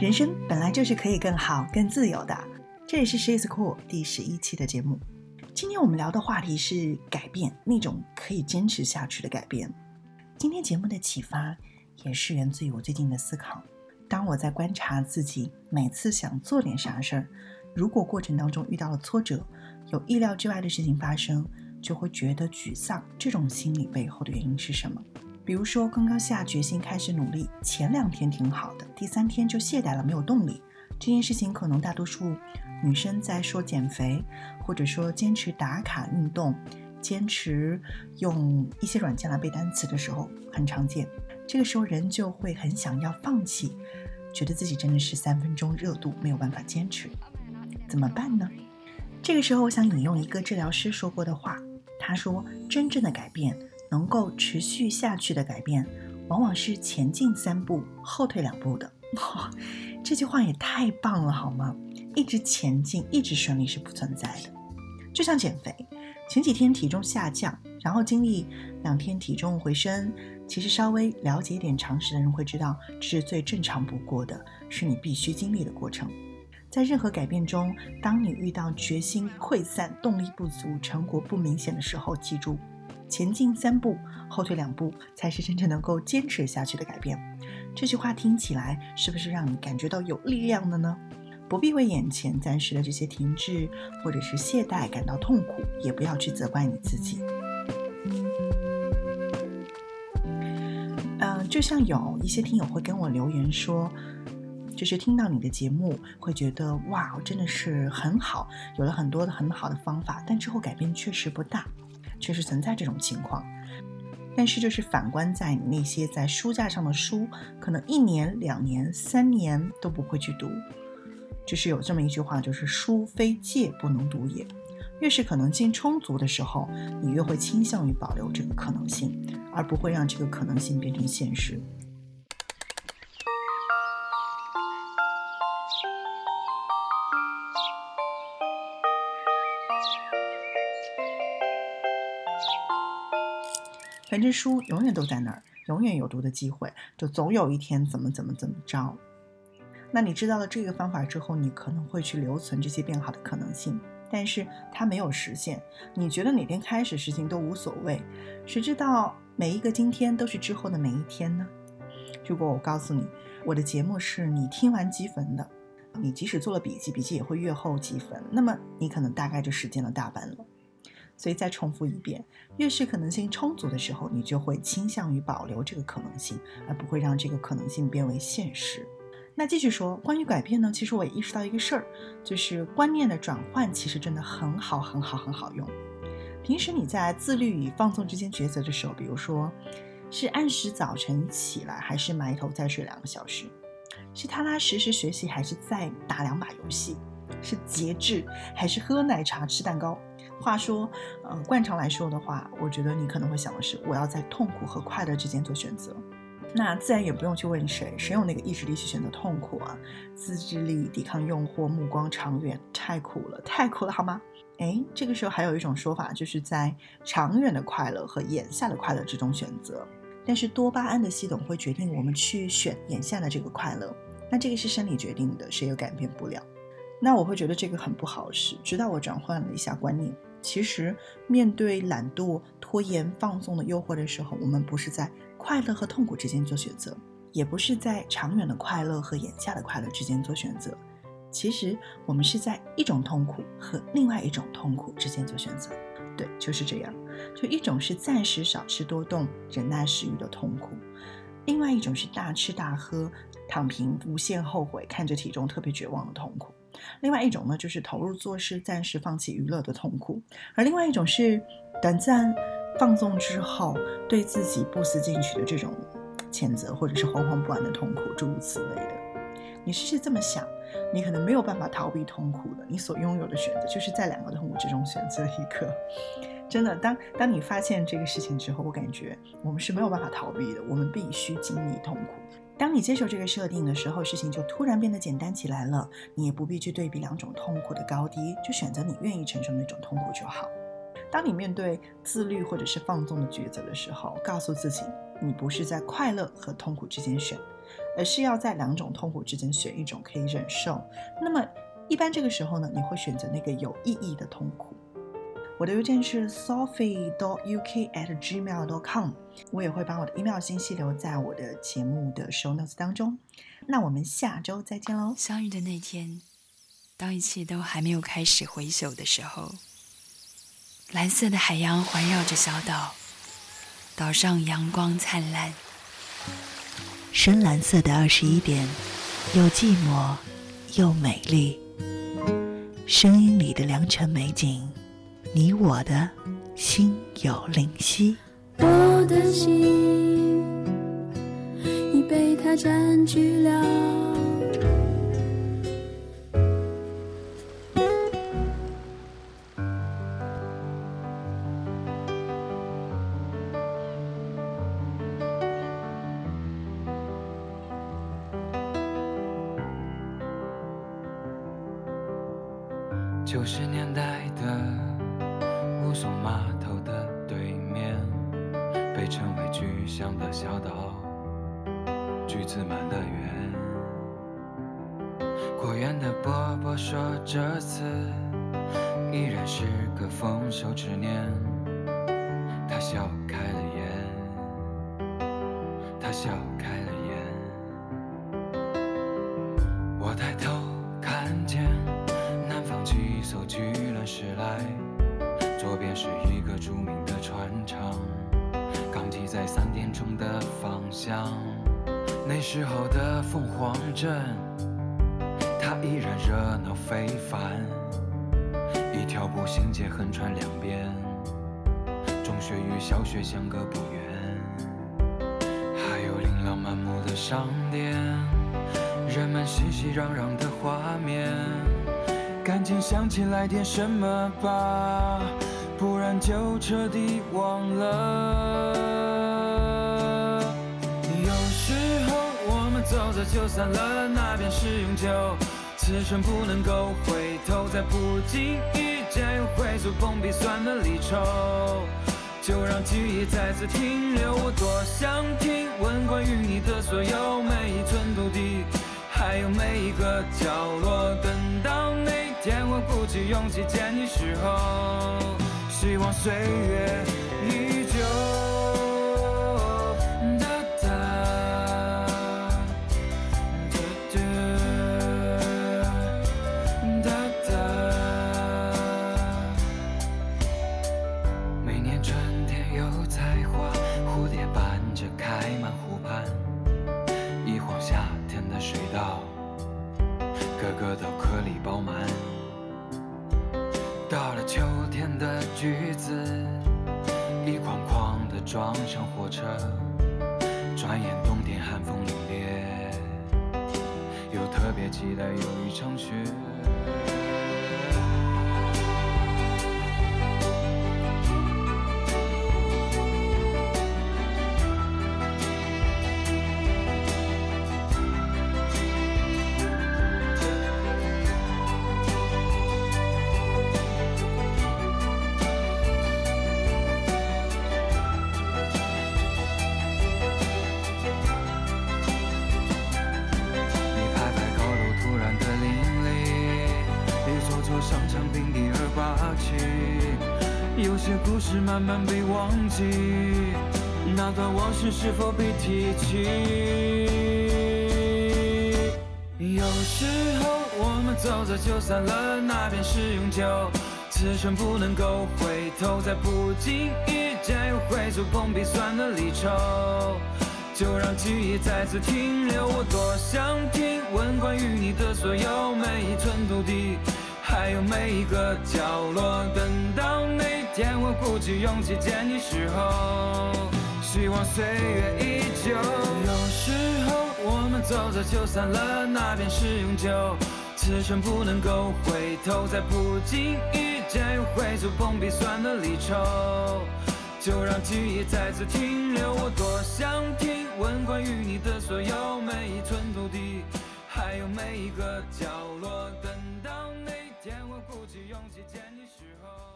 人生本来就是可以更好、更自由的。这里是 She's Cool 第十一期的节目。今天我们聊的话题是改变，那种可以坚持下去的改变。今天节目的启发也是源自于我最近的思考。当我在观察自己，每次想做点啥事儿，如果过程当中遇到了挫折，有意料之外的事情发生，就会觉得沮丧。这种心理背后的原因是什么？比如说，刚刚下决心开始努力，前两天挺好的，第三天就懈怠了，没有动力。这件事情可能大多数女生在说减肥，或者说坚持打卡运动、坚持用一些软件来背单词的时候很常见。这个时候人就会很想要放弃，觉得自己真的是三分钟热度，没有办法坚持，怎么办呢？这个时候我想引用一个治疗师说过的话，他说：“真正的改变。”能够持续下去的改变，往往是前进三步后退两步的。这句话也太棒了，好吗？一直前进，一直顺利是不存在的。就像减肥，前几天体重下降，然后经历两天体重回升，其实稍微了解一点常识的人会知道，这是最正常不过的，是你必须经历的过程。在任何改变中，当你遇到决心溃散、动力不足、成果不明显的时候，记住。前进三步，后退两步，才是真正能够坚持下去的改变。这句话听起来是不是让你感觉到有力量的呢？不必为眼前暂时的这些停滞或者是懈怠感到痛苦，也不要去责怪你自己。嗯，就像有一些听友会跟我留言说，就是听到你的节目会觉得哇，真的是很好，有了很多的很好的方法，但之后改变确实不大。确实存在这种情况，但是就是反观在你那些在书架上的书，可能一年、两年、三年都不会去读，就是有这么一句话，就是“书非借不能读也”。越是可能性充足的时候，你越会倾向于保留这个可能性，而不会让这个可能性变成现实。反正书永远都在那儿，永远有读的机会，就总有一天怎么怎么怎么着。那你知道了这个方法之后，你可能会去留存这些变好的可能性，但是它没有实现。你觉得哪天开始事情都无所谓，谁知道每一个今天都是之后的每一天呢？如果我告诉你，我的节目是你听完积分的，你即使做了笔记，笔记也会越后积分，那么你可能大概就实践了大半了。所以再重复一遍，越是可能性充足的时候，你就会倾向于保留这个可能性，而不会让这个可能性变为现实。那继续说关于改变呢？其实我也意识到一个事儿，就是观念的转换其实真的很好，很好，很好用。平时你在自律与放纵之间抉择的时候，比如说是按时早晨起来，还是埋头再睡两个小时；是踏踏实实学习，还是再打两把游戏；是节制，还是喝奶茶吃蛋糕。话说，呃，惯常来说的话，我觉得你可能会想的是，我要在痛苦和快乐之间做选择。那自然也不用去问谁，谁有那个意志力去选择痛苦啊？自制力抵抗诱惑，目光长远，太苦了，太苦了，好吗？哎，这个时候还有一种说法，就是在长远的快乐和眼下的快乐之中选择。但是多巴胺的系统会决定我们去选眼下的这个快乐，那这个是生理决定的，谁也改变不了。那我会觉得这个很不好使，直到我转换了一下观念。其实，面对懒惰、拖延、放纵的诱惑的时候，我们不是在快乐和痛苦之间做选择，也不是在长远的快乐和眼下的快乐之间做选择。其实，我们是在一种痛苦和另外一种痛苦之间做选择。对，就是这样。就一种是暂时少吃多动、忍耐食欲的痛苦，另外一种是大吃大喝、躺平、无限后悔、看着体重特别绝望的痛苦。另外一种呢，就是投入做事，暂时放弃娱乐的痛苦；而另外一种是短暂放纵之后，对自己不思进取的这种谴责，或者是惶惶不安的痛苦，诸如此类的。你试试这么想，你可能没有办法逃避痛苦的。你所拥有的选择，就是在两个痛苦之中选择一个。真的，当当你发现这个事情之后，我感觉我们是没有办法逃避的，我们必须经历痛苦。当你接受这个设定的时候，事情就突然变得简单起来了。你也不必去对比两种痛苦的高低，就选择你愿意承受那种痛苦就好。当你面对自律或者是放纵的抉择的时候，告诉自己，你不是在快乐和痛苦之间选，而是要在两种痛苦之间选一种可以忍受。那么，一般这个时候呢，你会选择那个有意义的痛苦。我的邮件是 sophie dot uk at gmail dot com，我也会把我的 email 信息留在我的节目的 show notes 当中。那我们下周再见喽！相遇的那天，当一切都还没有开始回首的时候，蓝色的海洋环绕着小岛，岛上阳光灿烂。深蓝色的二十一点，又寂寞又美丽。声音里的良辰美景，你我的心有灵犀。我的心已被它占据了。九十年代的乌松码头的对面，被称为巨响的小岛，橘子满乐园。果园的伯伯说，这次依然是个丰收之年。他笑开了眼，他笑开了眼。我抬头看见。南方几艘巨轮驶来，便是一个著名的船厂，港机在三点钟的方向。那时候的凤凰镇，它依然热闹非凡。一条步行街横穿两边，中学与小学相隔不远，还有琳琅满目的商店，人们熙熙攘攘的画面。赶紧想起来点什么吧，就彻底忘了。有时候我们走着就散了，那便是永久。此生不能够回头，再不经意间又会触碰鼻酸的离愁，就让记忆再次停留。我多想听闻关于你的所有，每一寸土地，还有每一个角落，等到那。天，我鼓起勇气见你时候，希望岁月秋天的橘子，一筐筐的装上火车，转眼冬天寒风凛冽，又特别期待有一场雪。些故事慢慢被忘记，那段往事是否被提起？有时候我们走着就散了，那便是永久。此生不能够回头，再不经意间又会触碰鼻酸的离愁，就让记忆再次停留。我多想听闻关于你的所有，每一寸土地。还有每一个角落，等到你天我鼓起勇气见你时候，希望岁月依旧。有时候我们走着就散了，那便是永久。此生不能够回头，在不经意间又会触碰鼻酸的离愁，就让记忆再次停留。我多想听闻关于你的所有，每一寸土地，还有每一个角落，等到那。天，我鼓起勇气见你时候。